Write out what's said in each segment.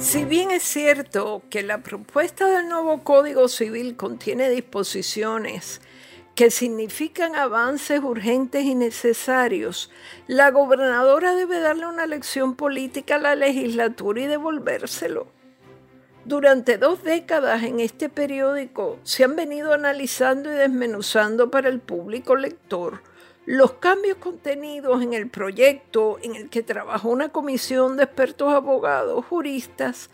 Si bien es cierto que la propuesta del nuevo Código Civil contiene disposiciones que significan avances urgentes y necesarios, la gobernadora debe darle una lección política a la legislatura y devolvérselo. Durante dos décadas en este periódico se han venido analizando y desmenuzando para el público lector los cambios contenidos en el proyecto en el que trabajó una comisión de expertos abogados, juristas,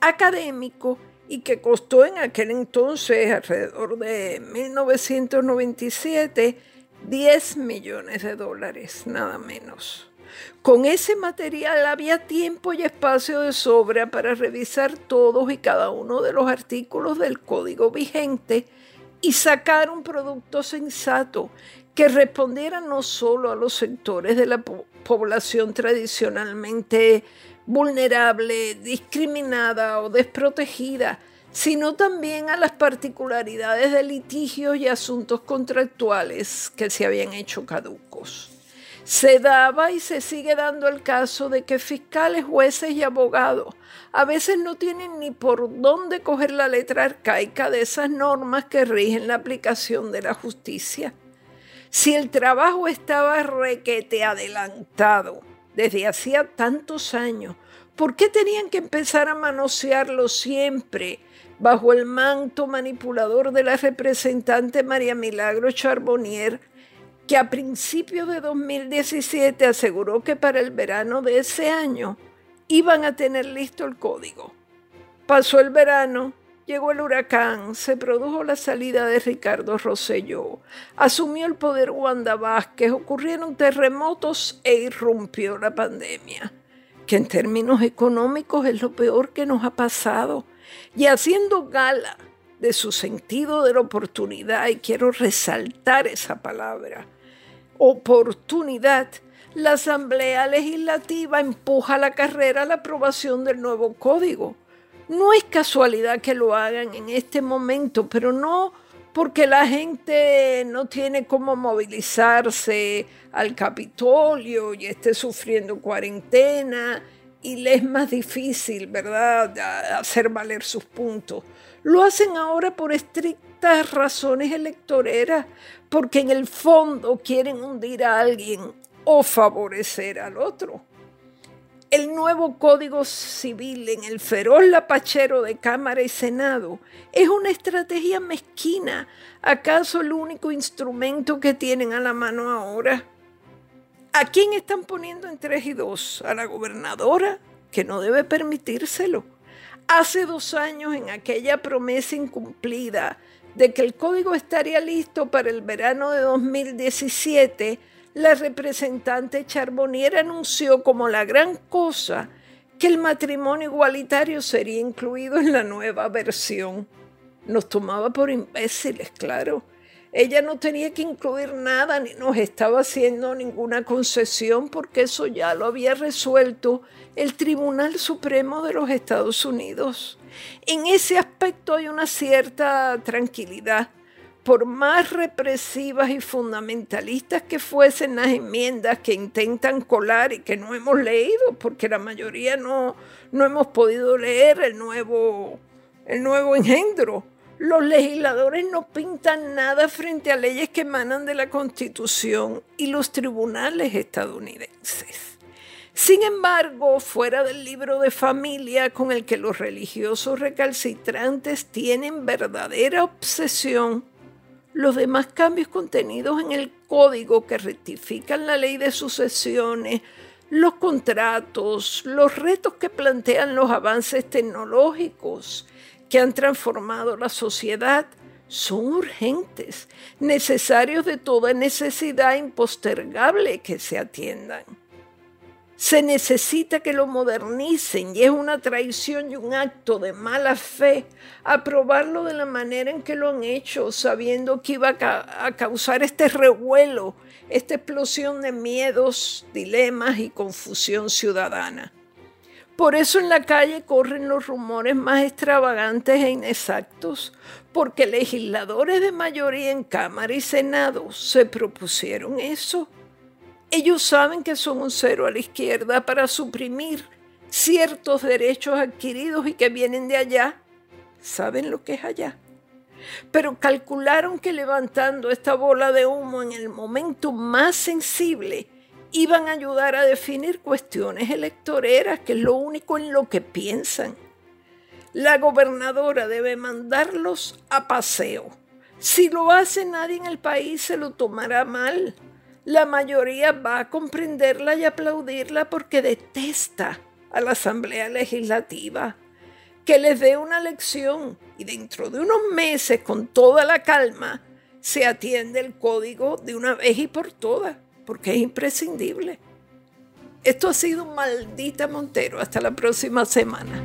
académicos y que costó en aquel entonces, alrededor de 1997, 10 millones de dólares, nada menos. Con ese material había tiempo y espacio de sobra para revisar todos y cada uno de los artículos del código vigente y sacar un producto sensato que respondiera no solo a los sectores de la población tradicionalmente vulnerable, discriminada o desprotegida, sino también a las particularidades de litigios y asuntos contractuales que se habían hecho caducos. Se daba y se sigue dando el caso de que fiscales, jueces y abogados a veces no tienen ni por dónde coger la letra arcaica de esas normas que rigen la aplicación de la justicia. Si el trabajo estaba requete adelantado desde hacía tantos años, ¿por qué tenían que empezar a manosearlo siempre bajo el manto manipulador de la representante María Milagro Charbonnier, que a principios de 2017 aseguró que para el verano de ese año iban a tener listo el código? Pasó el verano Llegó el huracán, se produjo la salida de Ricardo Rosselló, asumió el poder Wanda Vázquez, ocurrieron terremotos e irrumpió la pandemia, que en términos económicos es lo peor que nos ha pasado. Y haciendo gala de su sentido de la oportunidad, y quiero resaltar esa palabra, oportunidad, la Asamblea Legislativa empuja la carrera a la aprobación del nuevo código no es casualidad que lo hagan en este momento, pero no porque la gente no tiene cómo movilizarse al Capitolio y esté sufriendo cuarentena y le es más difícil, ¿verdad?, hacer valer sus puntos. Lo hacen ahora por estrictas razones electoreras, porque en el fondo quieren hundir a alguien o favorecer al otro el nuevo Código Civil en el feroz lapachero de Cámara y Senado es una estrategia mezquina, acaso el único instrumento que tienen a la mano ahora. ¿A quién están poniendo en tres y dos? ¿A la gobernadora? Que no debe permitírselo. Hace dos años, en aquella promesa incumplida de que el código estaría listo para el verano de 2017, la representante Charbonnier anunció como la gran cosa que el matrimonio igualitario sería incluido en la nueva versión. Nos tomaba por imbéciles, claro. Ella no tenía que incluir nada ni nos estaba haciendo ninguna concesión porque eso ya lo había resuelto el Tribunal Supremo de los Estados Unidos. En ese aspecto hay una cierta tranquilidad por más represivas y fundamentalistas que fuesen las enmiendas que intentan colar y que no hemos leído, porque la mayoría no, no hemos podido leer el nuevo, el nuevo engendro. Los legisladores no pintan nada frente a leyes que emanan de la Constitución y los tribunales estadounidenses. Sin embargo, fuera del libro de familia con el que los religiosos recalcitrantes tienen verdadera obsesión, los demás cambios contenidos en el código que rectifican la ley de sucesiones, los contratos, los retos que plantean los avances tecnológicos que han transformado la sociedad, son urgentes, necesarios de toda necesidad impostergable que se atiendan. Se necesita que lo modernicen y es una traición y un acto de mala fe aprobarlo de la manera en que lo han hecho, sabiendo que iba a, causar este revuelo, esta explosión de miedos, dilemas y confusión ciudadana. Por eso en la calle corren los rumores más extravagantes e inexactos, porque legisladores de mayoría en Cámara y Senado se propusieron eso ellos saben que son un cero a la izquierda para suprimir ciertos derechos adquiridos y que vienen de allá. ¿Saben lo que es allá? Pero calcularon que levantando esta bola de humo en el momento más sensible iban a ayudar a definir cuestiones electoreras, que es lo único en lo que piensan. La gobernadora debe mandarlos a paseo. Si lo hace nadie en el país se lo tomará mal. La mayoría va a comprenderla y aplaudirla porque detesta a la Asamblea Legislativa. Que les dé una lección y dentro de unos meses, con toda la calma, se atiende el código de una vez y por todas, porque es imprescindible. Esto ha sido Maldita Montero. Hasta la próxima semana.